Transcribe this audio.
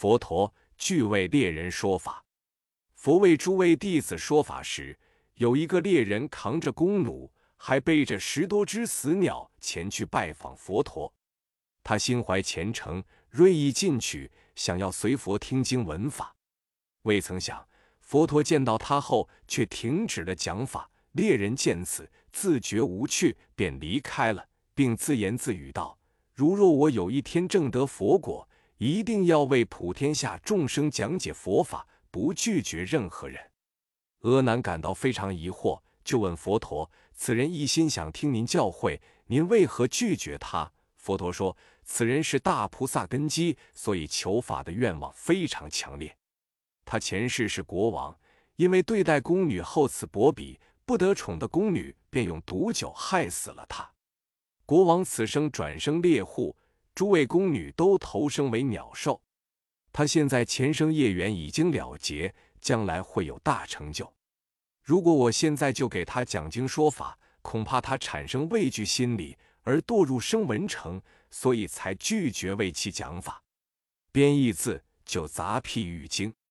佛陀具为猎人说法。佛为诸位弟子说法时，有一个猎人扛着弓弩，还背着十多只死鸟前去拜访佛陀。他心怀虔诚，锐意进取，想要随佛听经闻法。未曾想，佛陀见到他后，却停止了讲法。猎人见此，自觉无趣，便离开了，并自言自语道：“如若我有一天正得佛果，一定要为普天下众生讲解佛法，不拒绝任何人。”阿难感到非常疑惑，就问佛陀：“此人一心想听您教诲，您为何拒绝他？”佛陀说：“此人是大菩萨根基，所以求法的愿望非常强烈。他前世是国王，因为对待宫女厚此薄彼。”不得宠的宫女便用毒酒害死了他。国王此生转生猎户，诸位宫女都投生为鸟兽。他现在前生业缘已经了结，将来会有大成就。如果我现在就给他讲经说法，恐怕他产生畏惧心理而堕入声闻城，所以才拒绝为其讲法。编译字就杂譬喻经》。